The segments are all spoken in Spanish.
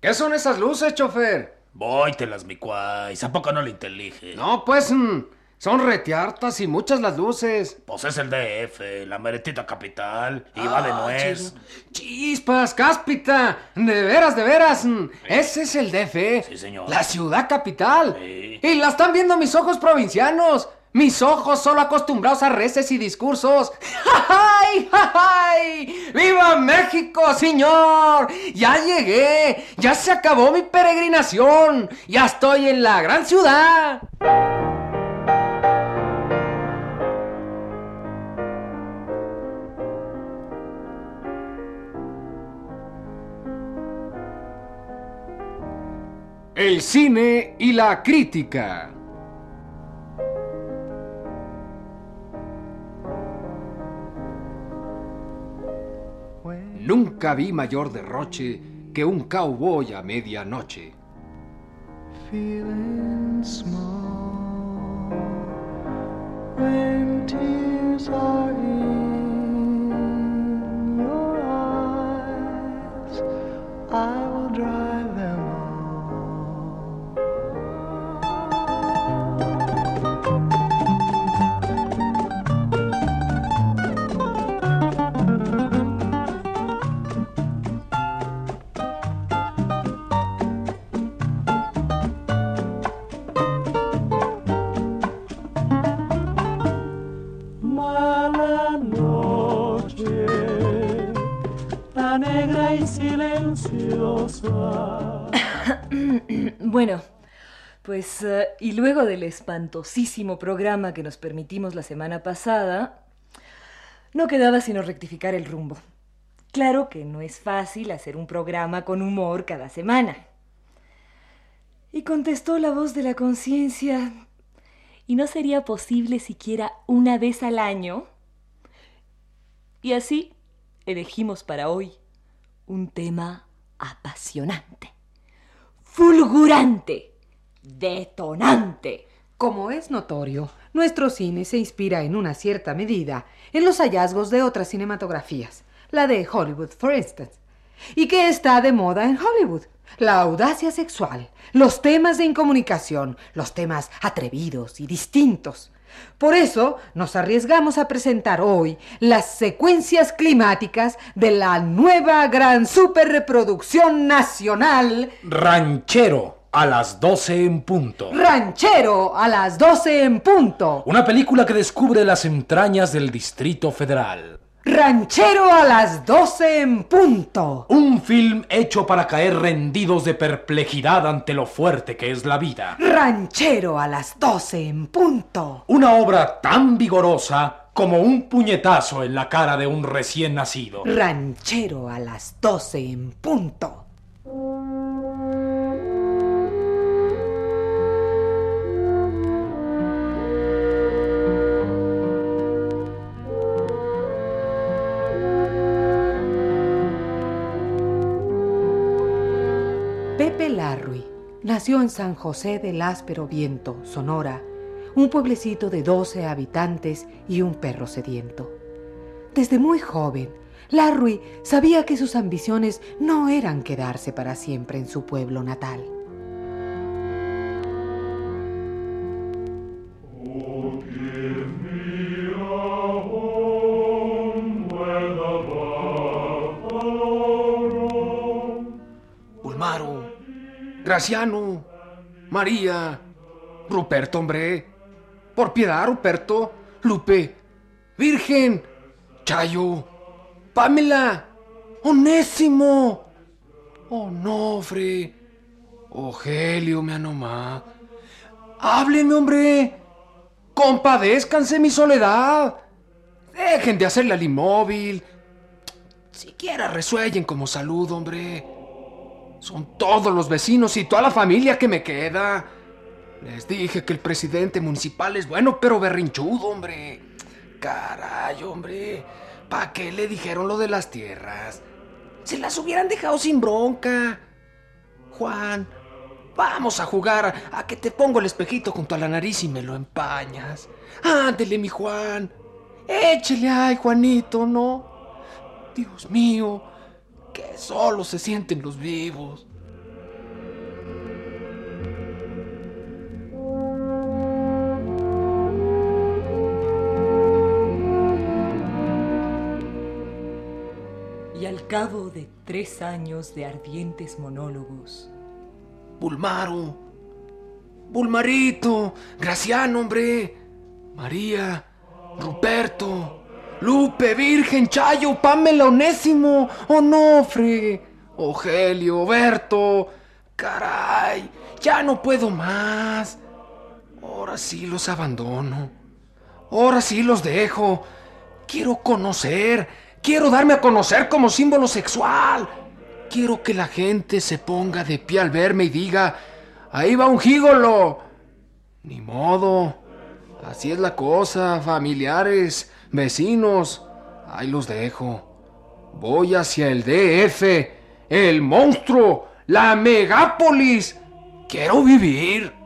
¿Qué son esas luces, chofer? Vóytelas, mi cuay. ¿A poco no le intelige? No, pues... mm, son reteartas y muchas las luces. Pues es el DF, la meretita capital. Y va de Ah, nuez. chis- Chispas, cáspita. De veras, de veras. mm, Ese es el DF. Sí, señor. La ciudad capital. Sí. Y la están viendo mis ojos provincianos. Mis ojos solo acostumbrados a reces y discursos. ¡Ay, ay! ¡Viva México, señor! Ya llegué. Ya se acabó mi peregrinación. Ya estoy en la gran ciudad. El cine y la crítica. Nunca vi mayor derroche que un cowboy a medianoche. feeling small when tears are in your eyes. I Bueno, pues eh, y luego del espantosísimo programa que nos permitimos la semana pasada, no quedaba sino rectificar el rumbo. Claro que no es fácil hacer un programa con humor cada semana. Y contestó la voz de la conciencia, ¿y no sería posible siquiera una vez al año? Y así elegimos para hoy un tema apasionante fulgurante, detonante. Como es notorio, nuestro cine se inspira en una cierta medida en los hallazgos de otras cinematografías, la de Hollywood, for instance. ¿Y qué está de moda en Hollywood? La audacia sexual, los temas de incomunicación, los temas atrevidos y distintos. Por eso nos arriesgamos a presentar hoy las secuencias climáticas de la nueva gran superreproducción nacional Ranchero, a las 12 en punto. Ranchero a las 12 en punto. Una película que descubre las entrañas del Distrito Federal. Ranchero a las 12 en punto. Un film hecho para caer rendidos de perplejidad ante lo fuerte que es la vida. Ranchero a las 12 en punto. Una obra tan vigorosa como un puñetazo en la cara de un recién nacido. Ranchero a las 12 en punto. Nació en San José del Áspero Viento, Sonora, un pueblecito de 12 habitantes y un perro sediento. Desde muy joven, Larry sabía que sus ambiciones no eran quedarse para siempre en su pueblo natal. Graciano, María, Ruperto, hombre. Por piedad, Ruperto, Lupe, Virgen, Chayo, Pamela, Onésimo, Onofre, Ogelio, me nomás. Háblenme, hombre. Compadézcanse mi soledad. Dejen de hacerle al inmóvil. Siquiera resuellen como salud, hombre. Son todos los vecinos y toda la familia que me queda. Les dije que el presidente municipal es bueno, pero berrinchudo, hombre. Caray, hombre. ¿Para qué le dijeron lo de las tierras? Se las hubieran dejado sin bronca. Juan, vamos a jugar a que te pongo el espejito junto a la nariz y me lo empañas. Ándele, mi Juan. Échele ay, Juanito, ¿no? Dios mío, solo se sienten los vivos. Y al cabo de tres años de ardientes monólogos, Bulmaro, Bulmarito, Graciano, hombre, María, Ruperto, Lupe, Virgen, Chayo, Pamela, Onésimo, Onofre, Ogelio, Berto. Caray, ya no puedo más. Ahora sí los abandono. Ahora sí los dejo. Quiero conocer. Quiero darme a conocer como símbolo sexual. Quiero que la gente se ponga de pie al verme y diga, ahí va un gígolo. Ni modo. Así es la cosa, familiares, vecinos. Ahí los dejo. Voy hacia el DF, el monstruo, la megápolis. Quiero vivir.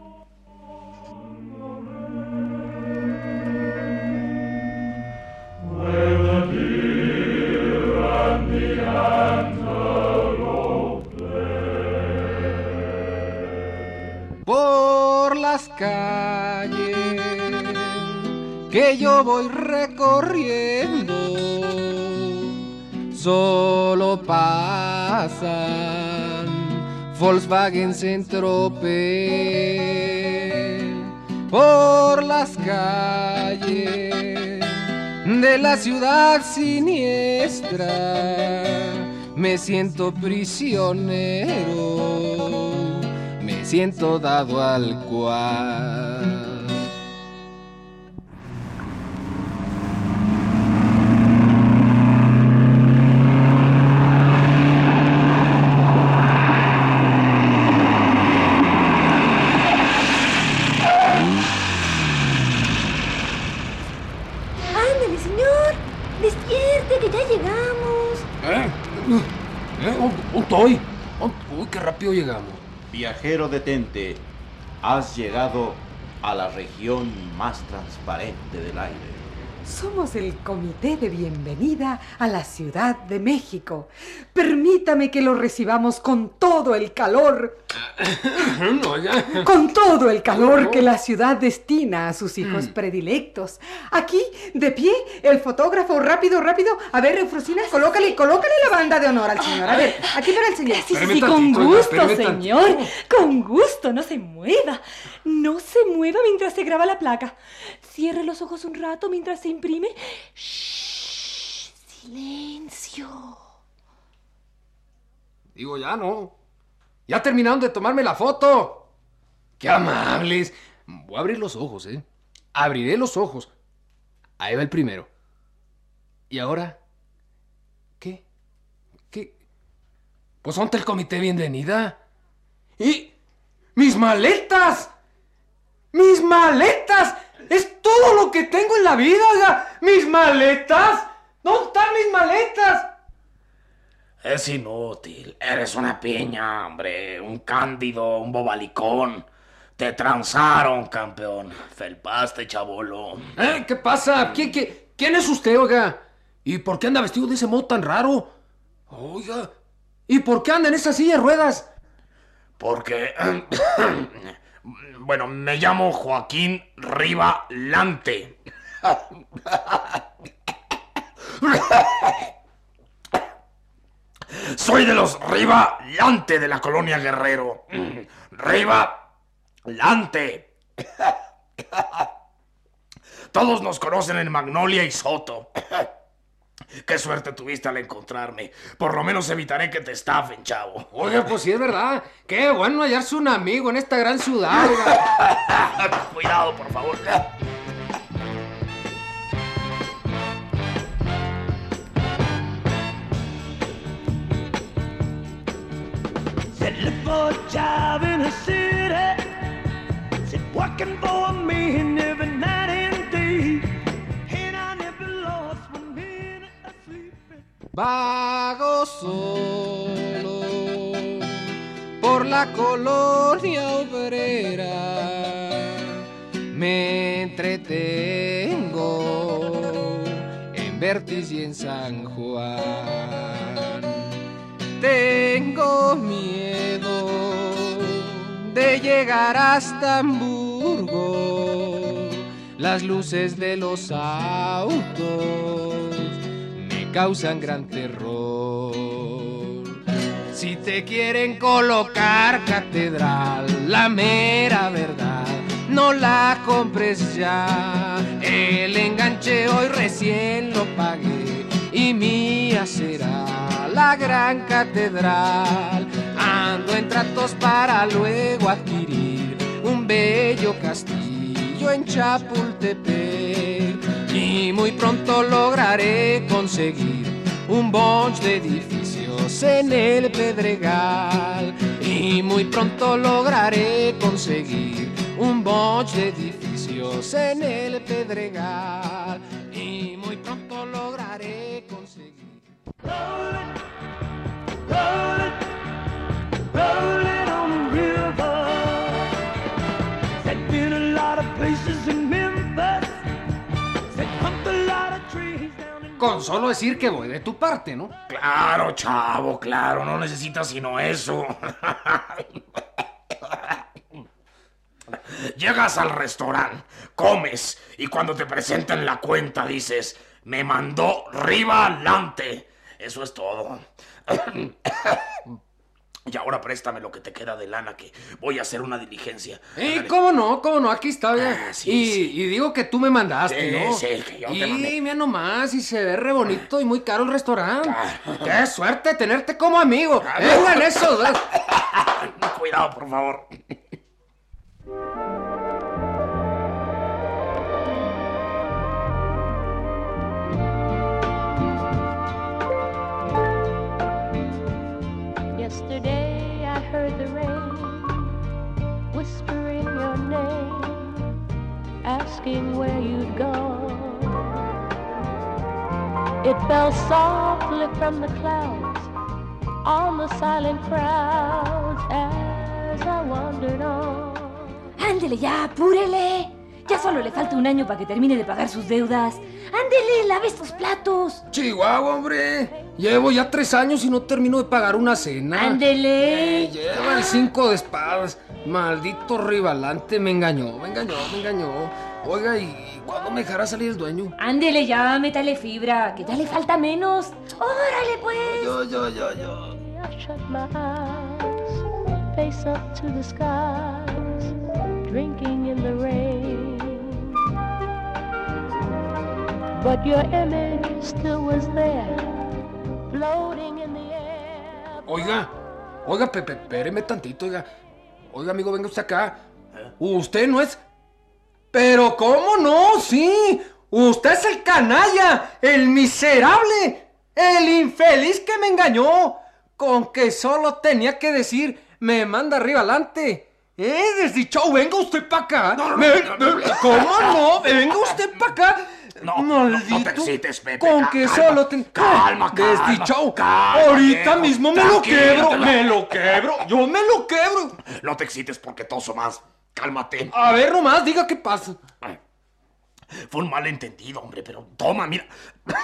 por las calles que yo voy recorriendo. Solo pasan Volkswagen Centropel por las calles de la ciudad siniestra. Me siento prisionero me siento dado al cual. Despierte, que ya llegamos. ¿Eh? ¿Eh? ¿Dónde estoy? Uy, qué rápido llegamos. Viajero detente, has llegado a la región más transparente del aire. Somos el comité de bienvenida a la Ciudad de México. Permítame que lo recibamos con todo el calor, No, ya. con todo el calor que la ciudad destina a sus hijos predilectos. Aquí, de pie, el fotógrafo, rápido, rápido. A ver, Eufrosina, colócale, colócale la banda de honor al señor. A ver, aquí para el señor. Sí, sí, sí, con gusto, señor. Con gusto, no se mueva. No se mueva mientras se graba la placa. Cierre los ojos un rato mientras se imprime. Shh, silencio. Digo, ya no. Ya terminaron de tomarme la foto. Qué amables. Voy a abrir los ojos, ¿eh? Abriré los ojos. Ahí va el primero. ¿Y ahora? ¿Qué? ¿Qué? Pues ponte el comité bienvenida. ¿Y mis maletas? ¡Mis maletas! ¡Es todo lo que tengo en la vida! oiga. ¡Mis maletas! ¿Dónde están mis maletas? Es inútil. Eres una piña, hombre. Un cándido, un bobalicón. Te transaron, campeón. Felpaste, chabolo. ¿Eh? ¿Qué pasa? ¿Quién, quién, quién es usted, oiga? ¿Y por qué anda vestido de ese modo tan raro? Oiga, ¿y por qué anda en esa silla de ruedas? Porque... bueno, me llamo Joaquín Riva Lante. Soy de los Riva Lante de la colonia Guerrero. Riva Lante. Todos nos conocen en Magnolia y Soto. Qué suerte tuviste al encontrarme. Por lo menos evitaré que te estafen, chavo. Oiga, pues sí es verdad. Qué bueno hallarse un amigo en esta gran ciudad. Cuidado, por favor. Said look for a job in a city. Said working for me and Vago solo por la colonia obrera. Me entretengo en Vertis y en San Juan. Tengo miedo de llegar hasta Hamburgo. Las luces de los autos causan gran terror. Si te quieren colocar catedral, la mera verdad, no la compres ya. El enganche hoy recién lo pagué y mía será la gran catedral. Ando en tratos para luego adquirir un bello castillo en Chapultepec y muy pronto lograré conseguir un bunch de edificios en el Pedregal. Y muy pronto lograré conseguir un bunch de edificios en el Pedregal. Y muy pronto lograré conseguir con solo decir que voy de tu parte, ¿no? Claro, chavo, claro, no necesitas sino eso. Llegas al restaurante, comes y cuando te presenten la cuenta dices, me mandó riba adelante. Eso es todo. Y ahora préstame lo que te queda de lana que voy a hacer una diligencia. Y Ándale. cómo no, cómo no, aquí está. Ah, sí, y, sí. y digo que tú me mandaste, Sí, ¿no? sí, que yo te y mandé. mira nomás, y se ve re bonito y muy caro el restaurante. Qué suerte tenerte como amigo. Vengan eso. Cuidado, por favor. Asking where you'd gone. It fell softly from the clouds on the silent crowds as I wandered on. Ándele ya, apúrele. Ya solo le falta un año para que termine de pagar sus deudas. Ándele, lave estos platos. Chihuahua, hombre. Llevo ya tres años y no termino de pagar una cena. Ándele. Eh, lleva el cinco de espadas. Maldito rivalante, me engañó, me engañó, me engañó. Oiga, ¿y cuándo me dejará salir el dueño? Ándele ya, métale fibra, que ya le falta menos. Órale, pues. Yo, yo, yo, yo. I shut my eyes, face up to the skies, drinking in the rain. But your image still was there, floating in the air. Oiga, oiga, Pepe, espéreme tantito, oiga. Oiga, amigo, venga usted acá. Usted no es. Pero, ¿cómo no? Sí. Usted es el canalla, el miserable, el infeliz que me engañó. Con que solo tenía que decir, me manda arriba adelante. ¡Eh, desdichado! ¡Venga usted para acá! No, no, Me- no, no, no. ¿Cómo no? ¡Venga usted para acá! No, no, no Maldito. te excites, Pepe. Con que solo ten... calma, calma, Desdichado. calma, Ahorita mismo me lo quebro. Me lo quebro. Yo me lo quebro. No te excites porque toso más. Cálmate. A ver nomás, diga qué pasa. Fue un malentendido, hombre, pero toma, mira.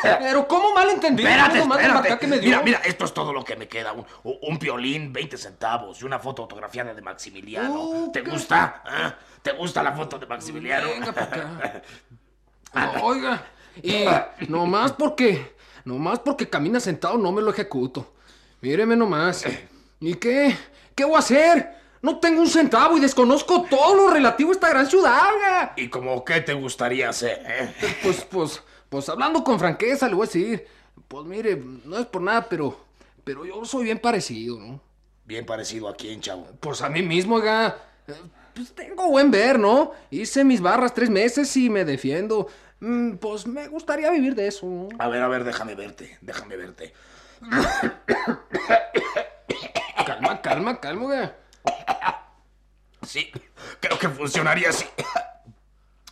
Pero ¿cómo mal entendido? Espérate, espérate. que me dio. Mira, mira, esto es todo lo que me queda. Un, un violín, 20 centavos y una foto autografiada de Maximiliano. ¿Te qué- gusta? ¿Ah? ¿Te gusta la foto de Maximiliano? Venga para acá. No, oiga, y nomás porque, nomás porque camina sentado no me lo ejecuto. Míreme nomás. ¿Y qué? ¿Qué voy a hacer? No tengo un centavo y desconozco todo lo relativo a esta gran ciudad. oiga. ¿Y como qué te gustaría hacer, eh? Pues, pues, pues hablando con franqueza le voy a decir, pues mire, no es por nada, pero, pero yo soy bien parecido, ¿no? Bien parecido a quién, chavo. Pues a mí mismo, oiga. Eh, Pues tengo buen ver, ¿no? Hice mis barras tres meses y me defiendo. Mm, Pues me gustaría vivir de eso, ¿no? A ver, a ver, déjame verte, déjame verte. Calma, calma, calma, oiga. Sí, creo que funcionaría así.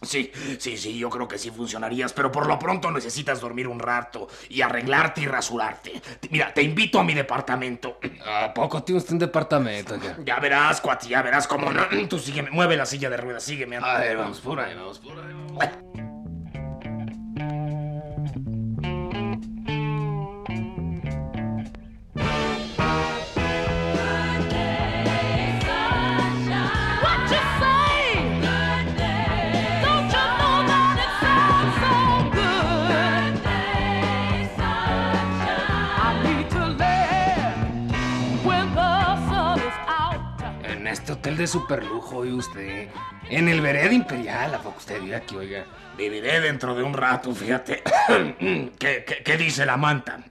Sí, sí, sí, yo creo que sí funcionarías, pero por lo pronto necesitas dormir un rato y arreglarte y rasurarte. Te- Mira, te invito a mi departamento. ¿A poco tiene usted un departamento? Ya verás, cuati, ya verás cómo no. Tú sígueme, mueve la silla de ruedas, sígueme. A ver, vamos por ahí, vamos por ahí. What en este hotel de superlujo, y usted. En el Vered Imperial, ¿a poco usted vive aquí, oiga? Viviré dentro de un rato, fíjate. ¿Qué, qué, qué dice la manta?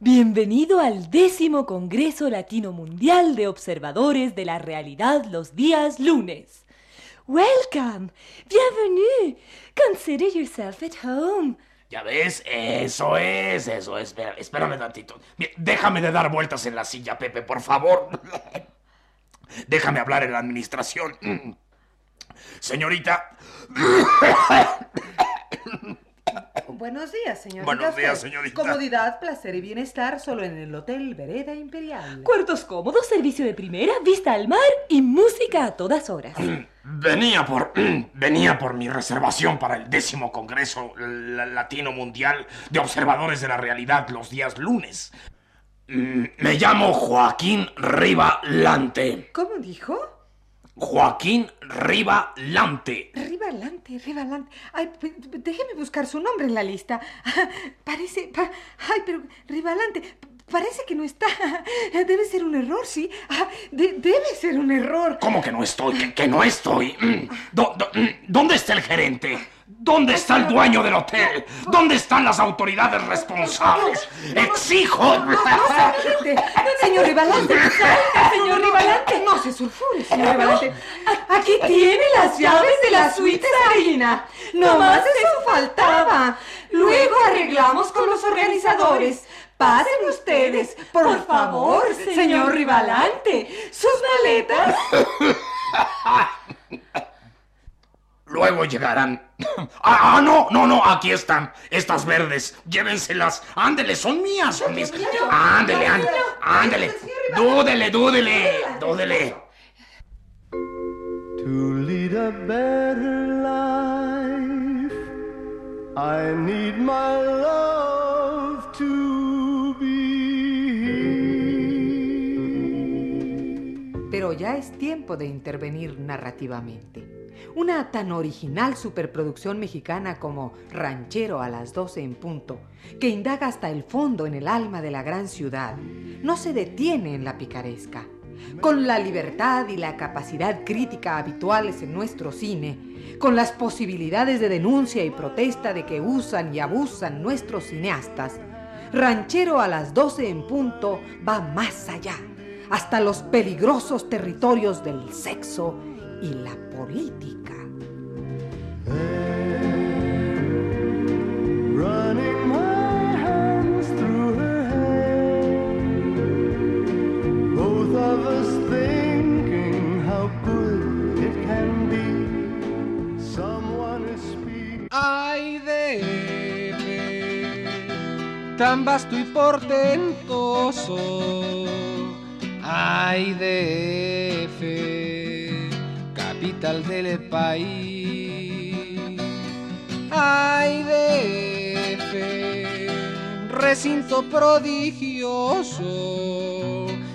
Bienvenido al décimo Congreso Latino Mundial de Observadores de la Realidad los días lunes. Welcome, bienvenue. Consider yourself at home. ¿Ya ves? Eso es, eso es. Espérame tantito. Déjame de dar vueltas en la silla, Pepe, por favor. Déjame hablar en la administración. Señorita. Buenos días, señorita. Buenos días, señorita. Comodidad, placer y bienestar solo en el Hotel Vereda Imperial. Cuartos cómodos, servicio de primera, vista al mar y música a todas horas. Venía por. Venía por mi reservación para el décimo Congreso la- Latino Mundial de Observadores de la Realidad los días lunes. Mm, Me llamo Joaquín Riva Lante. ¿Cómo dijo? Joaquín Riva Lante. Rivalante, Rivalante. Ay, déjeme buscar su nombre en la lista. Parece. pa- ay, pero Rivalante. Parece que no está. Debe ser un error, sí. Ah, de- debe ser un error. ¿Cómo que no estoy? ¿Que, que no estoy? Mm, mm, ¿Dónde está el gerente? ¿Dónde está el dueño del hotel? ¿Dónde están las autoridades responsables? ¡Exijo! No, gente. Señor Rivalante. Salga, señor Rivalante. No se sulfure, señor Rivalante. Aquí tiene las llaves de la suite Sarina. No más eso faltaba. Luego arreglamos con los organizadores. Pasen ustedes, por favor, señor Rivalante. Sus maletas. Luego llegarán. Ah, ah, no, no, no, aquí están. Estas verdes. Llévenselas. Ándele, son mías, son mis. Ándele, ándele, ándele. Dúdele, dúdele, dúdele. To lead a better life, I need my love to be. Pero ya es tiempo de intervenir narrativamente. Una tan original superproducción mexicana como Ranchero a las 12 en punto, que indaga hasta el fondo en el alma de la gran ciudad, no se detiene en la picaresca. Con la libertad y la capacidad crítica habituales en nuestro cine, con las posibilidades de denuncia y protesta de que usan y abusan nuestros cineastas, Ranchero a las 12 en punto va más allá, hasta los peligrosos territorios del sexo y la política. Running my hands through her hair. Both of us thinking how good it can be. Someone is speaking. Ay, de tan vasto y portentoso. Ay, DF, capital del país. Ay, DF, recinto prodigioso.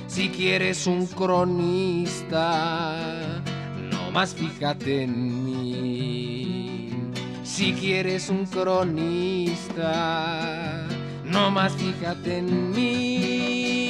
Si quieres un cronista, no más fíjate en mí. Si quieres un cronista, no más fíjate en mí.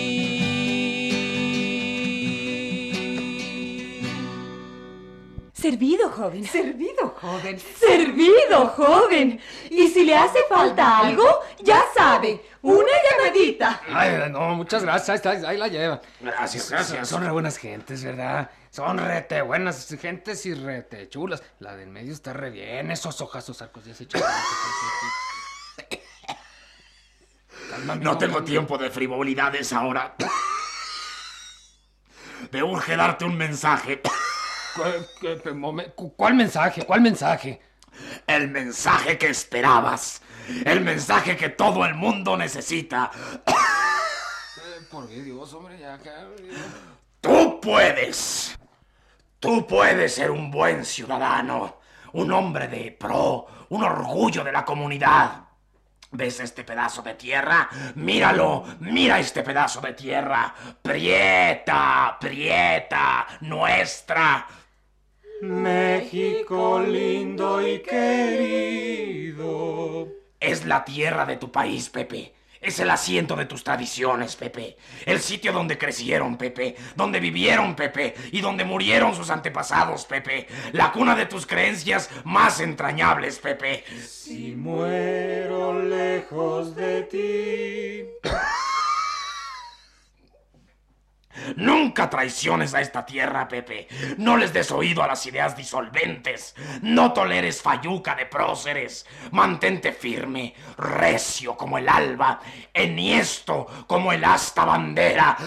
Servido, joven. Servido, joven. Servido, joven. Y si le hace falta algo, ya sabe, una llamadita. Ay, no, muchas gracias. Ahí, la llevan. Gracias, gracias. Son re buenas gentes, ¿verdad? Son rete buenas gentes y rete chulas. La del medio está re bien. Esos ojazos arcos de ese chaval. Calma, No tengo tiempo de frivolidades ahora. Me urge darte un mensaje. ¿Qué- qué- qué momen- cu- ¿Cuál mensaje? ¿Cuál mensaje? El mensaje que esperabas. El mensaje que todo el mundo necesita. Eh, Por Dios, hombre, ya. Tú puedes. Tú puedes ser un buen ciudadano. Un hombre de pro. Un orgullo de la comunidad. ¿Ves este pedazo de tierra? Míralo, mira este pedazo de tierra. Prieta, prieta, nuestra. México lindo y querido. Es la tierra de tu país, Pepe. Es el asiento de tus tradiciones, Pepe. El sitio donde crecieron, Pepe. Donde vivieron, Pepe. Y donde murieron sus antepasados, Pepe. La cuna de tus creencias más entrañables, Pepe. Si muero lejos de ti. Nunca traiciones a esta tierra, Pepe. No les des oído a las ideas disolventes. No toleres falluca de próceres. Mantente firme, recio como el alba, enhiesto como el asta bandera.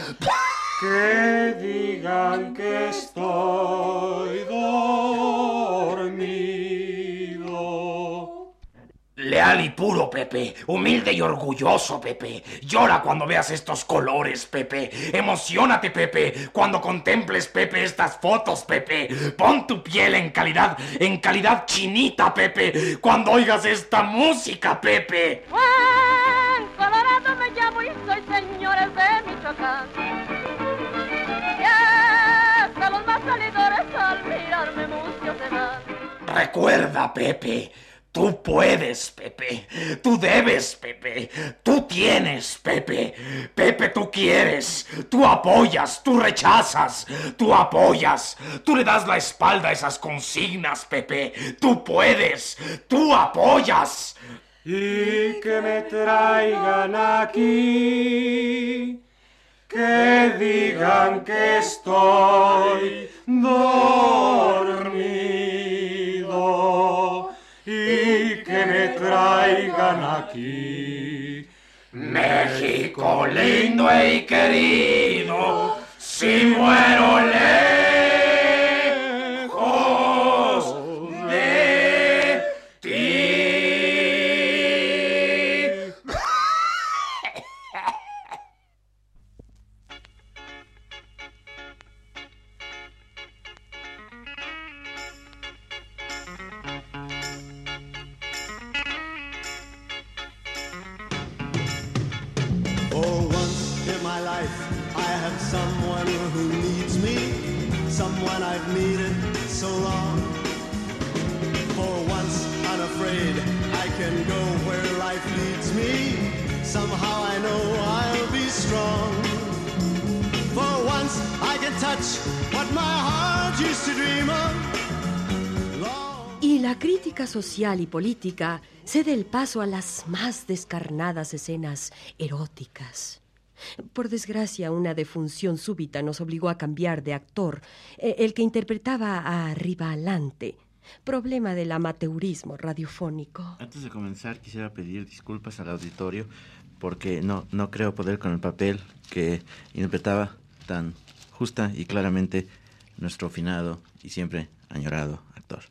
Que digan que estoy dormido. Leal y puro, Pepe. Humilde y orgulloso, Pepe. Llora cuando veas estos colores, Pepe. Emocionate, Pepe, cuando contemples, Pepe, estas fotos, Pepe. Pon tu piel en calidad, en calidad chinita, Pepe, cuando oigas esta música, Pepe. Juan Colorado me llamo y soy señores de Michoacán. Y hasta los más salidores al mirarme se. Recuerda, Pepe. Tú puedes, Pepe. Tú debes, Pepe. Tú tienes, Pepe. Pepe, tú quieres. Tú apoyas, tú rechazas. Tú apoyas. Tú le das la espalda a esas consignas, Pepe. Tú puedes. Tú apoyas. Y que me traigan aquí. Que digan que estoy dormido. Traigan aquí. México lindo y querido, si muero lejos Y la crítica social y política cede el paso a las más descarnadas escenas eróticas. Por desgracia, una defunción súbita nos obligó a cambiar de actor, eh, el que interpretaba a Rivalante, problema del amateurismo radiofónico. Antes de comenzar, quisiera pedir disculpas al auditorio porque no, no creo poder con el papel que interpretaba tan justa y claramente nuestro finado y siempre añorado actor.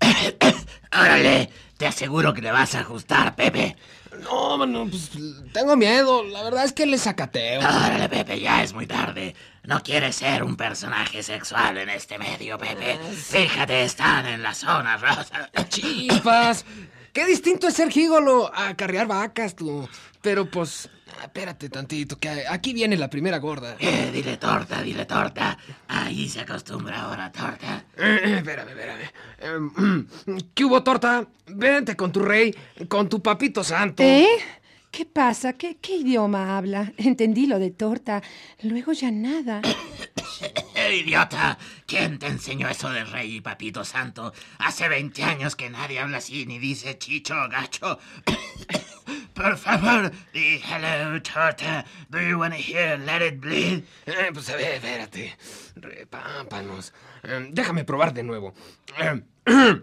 Órale, te aseguro que le vas a ajustar, Pepe. No, mano, pues tengo miedo. La verdad es que le sacateo. Órale, Pepe, ya es muy tarde. No quieres ser un personaje sexual en este medio, Pepe. Fíjate, están en la zona rosa. Chispas. Qué distinto es ser gígolo a carrear vacas, tú. Pero pues, espérate tantito, que aquí viene la primera gorda. Eh, dile torta, dile torta. Ahí se acostumbra ahora, torta. Eh, espérame, espérame. Eh, ¿Qué hubo, torta? Vente con tu rey, con tu papito santo. ¿Eh? ¿Qué pasa? ¿Qué, qué idioma habla? Entendí lo de torta. Luego ya nada. Idiota, ¿quién te enseñó eso de rey y papito santo? Hace 20 años que nadie habla así ni dice chicho gacho. Por favor, di hello, torta. Do you wanna hear Let It Bleed? Eh, pues a ver, espérate. Repámpanos. Eh, déjame probar de nuevo. Eh,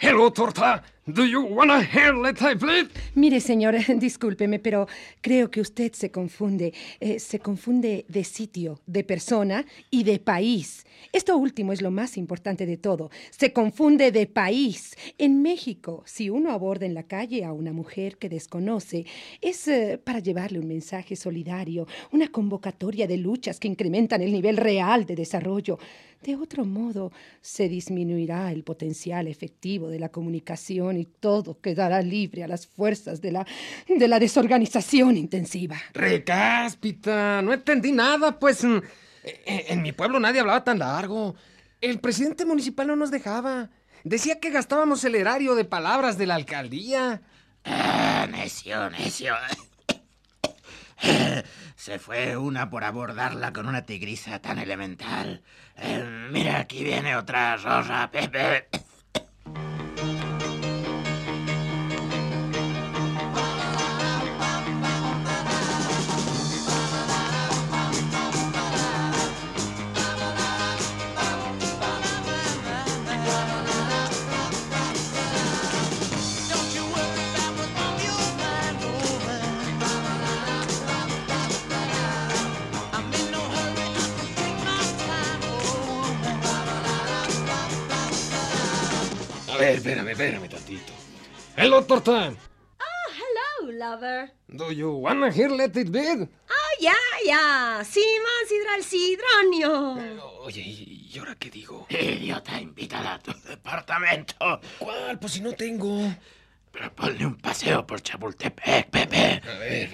Hello, torta. Do you hear Let I? Mire, señor, discúlpeme, pero creo que usted se confunde. Eh, se confunde de sitio, de persona y de país. Esto último es lo más importante de todo. Se confunde de país. En México, si uno aborda en la calle a una mujer que desconoce, es eh, para llevarle un mensaje solidario, una convocatoria de luchas que incrementan el nivel real de desarrollo. De otro modo, se disminuirá el potencial efectivo de la comunicación y todo quedará libre a las fuerzas de la, de la desorganización intensiva. Recáspita, no entendí nada, pues. mm, eh, En mi pueblo nadie hablaba tan largo. El presidente municipal no nos dejaba. Decía que gastábamos el erario de palabras de la alcaldía. Ah, necio, necio. Se fue una por abordarla con una tigriza tan elemental. Eh, mira, aquí viene otra rosa, Pepe. Espérame, espérame tantito. Hello, Torta. Hello, lover. Do you wanna hear Let It Be? Ah, ya, ya. Simón Sidral Sidronio. Oye, ¿y y ahora qué digo? Idiota, invítala a tu departamento. ¿Cuál? Pues si no tengo. Pero ponle un paseo por Chapultepec, Pepe. A ver.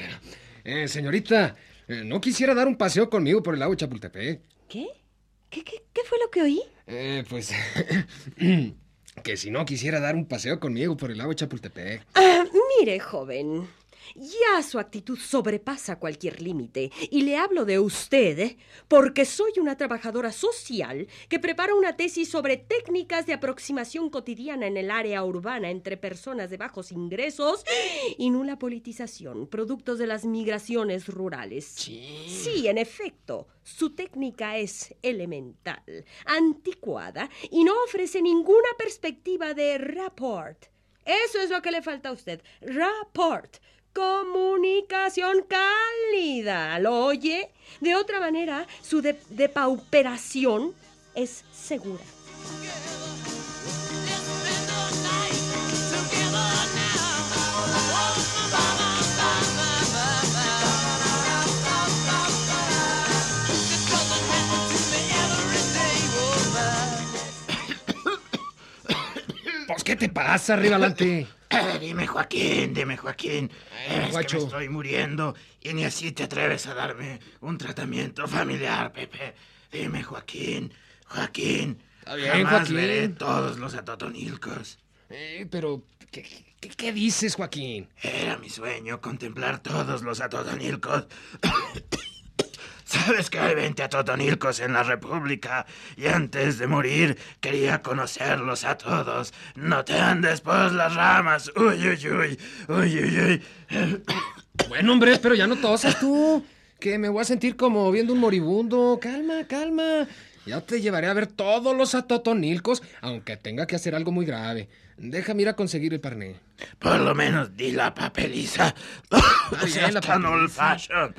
Eh, señorita, eh, ¿no quisiera dar un paseo conmigo por el lago Chapultepec? ¿Qué? ¿Qué, qué, qué fue lo que oí? Eh, pues... que si no quisiera dar un paseo conmigo por el lago Chapultepec. Ah, mire, joven. Ya su actitud sobrepasa cualquier límite. Y le hablo de usted, ¿eh? porque soy una trabajadora social que prepara una tesis sobre técnicas de aproximación cotidiana en el área urbana entre personas de bajos ingresos y nula politización, productos de las migraciones rurales. Sí, en efecto, su técnica es elemental, anticuada y no ofrece ninguna perspectiva de rapport. Eso es lo que le falta a usted. Rapport. Comunicación cálida. ¿Lo oye? De otra manera, su de- depauperación es segura. Pues, ¿qué te pasa, arriba adelante? Eh, dime, Joaquín, dime, Joaquín. es guacho. que me estoy muriendo y ni así te atreves a darme un tratamiento familiar, Pepe. Dime, Joaquín, Joaquín. Está bien, jamás Joaquín. veré todos los atotonilcos. Eh, pero, ¿qué, qué, qué dices, Joaquín? Era mi sueño contemplar todos los atotonilcos. Sabes que hay 20 atotonilcos en la República y antes de morir quería conocerlos a todos. No te andes por las ramas. Uy, uy, uy. Uy, uy, uy. Bueno, hombre, pero ya no tosas tú. Que me voy a sentir como viendo un moribundo. Calma, calma. Ya te llevaré a ver todos los atotonilcos, aunque tenga que hacer algo muy grave. Déjame ir a conseguir el parné. Por lo menos di la papeliza. seas la tan old fashion.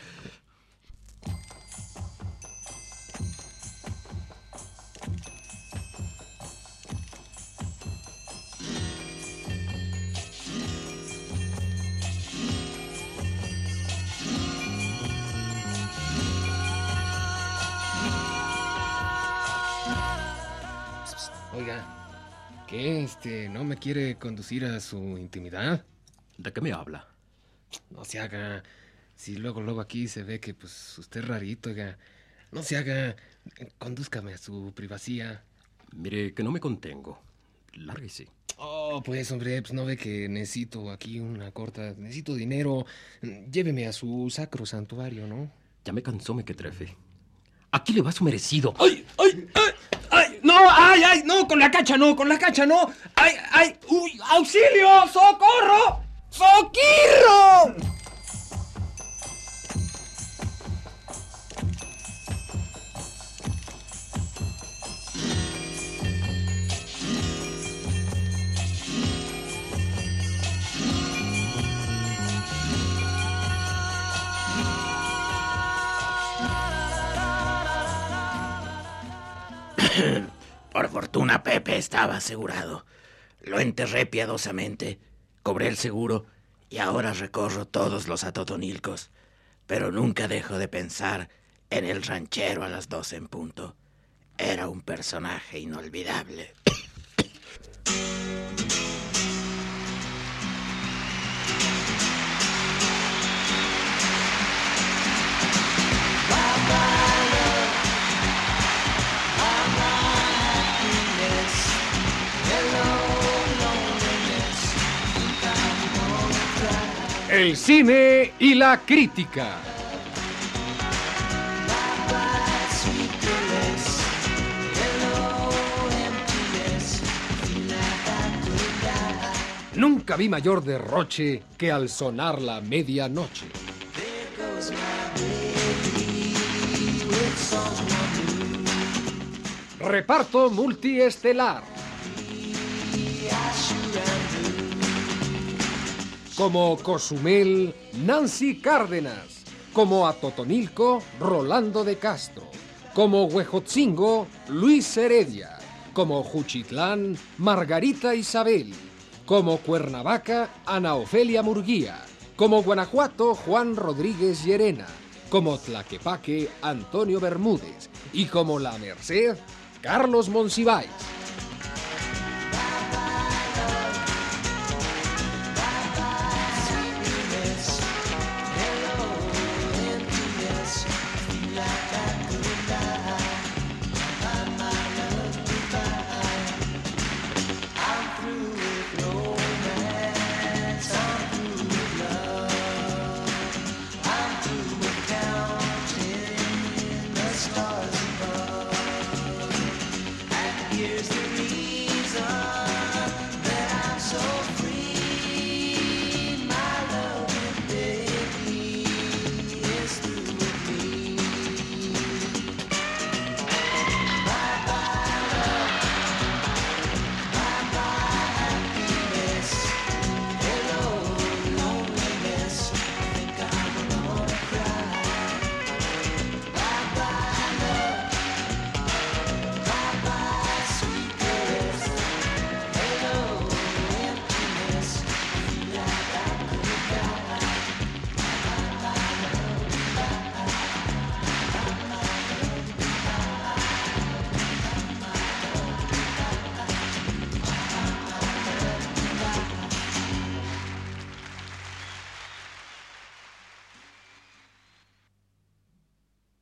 Oiga, ¿qué? Este, ¿no me quiere conducir a su intimidad? ¿De qué me habla? No se haga. Si luego, luego aquí se ve que, pues, usted es rarito, oiga. No se haga. Condúzcame a su privacidad. Mire, que no me contengo. Lárguese. Oh, pues, hombre, pues no ve que necesito aquí una corta. Necesito dinero. Lléveme a su sacro santuario, ¿no? Ya me cansó me que trefe. Aquí le va su merecido. ¡Ay, ay, ay! ¡Ay! ¡No! ¡Ay, ay! ¡No! ¡Con la cacha no! ¡Con la cacha no! ¡Ay, ay! ¡Uy! ¡Auxilio! ¡Socorro! ¡Soquirro! Por fortuna Pepe estaba asegurado. Lo enterré piadosamente, cobré el seguro y ahora recorro todos los atotonilcos. Pero nunca dejo de pensar en el ranchero a las doce en punto. Era un personaje inolvidable. El cine y la crítica. Nunca vi mayor derroche que al sonar la medianoche. Reparto multiestelar. Como Cozumel, Nancy Cárdenas. Como Atotonilco, Rolando de Castro. Como Huejotzingo, Luis Heredia. Como Juchitlán, Margarita Isabel. Como Cuernavaca, Ana Ofelia Murguía. Como Guanajuato, Juan Rodríguez Llerena. Como Tlaquepaque, Antonio Bermúdez. Y como La Merced, Carlos Monsiváis. stop.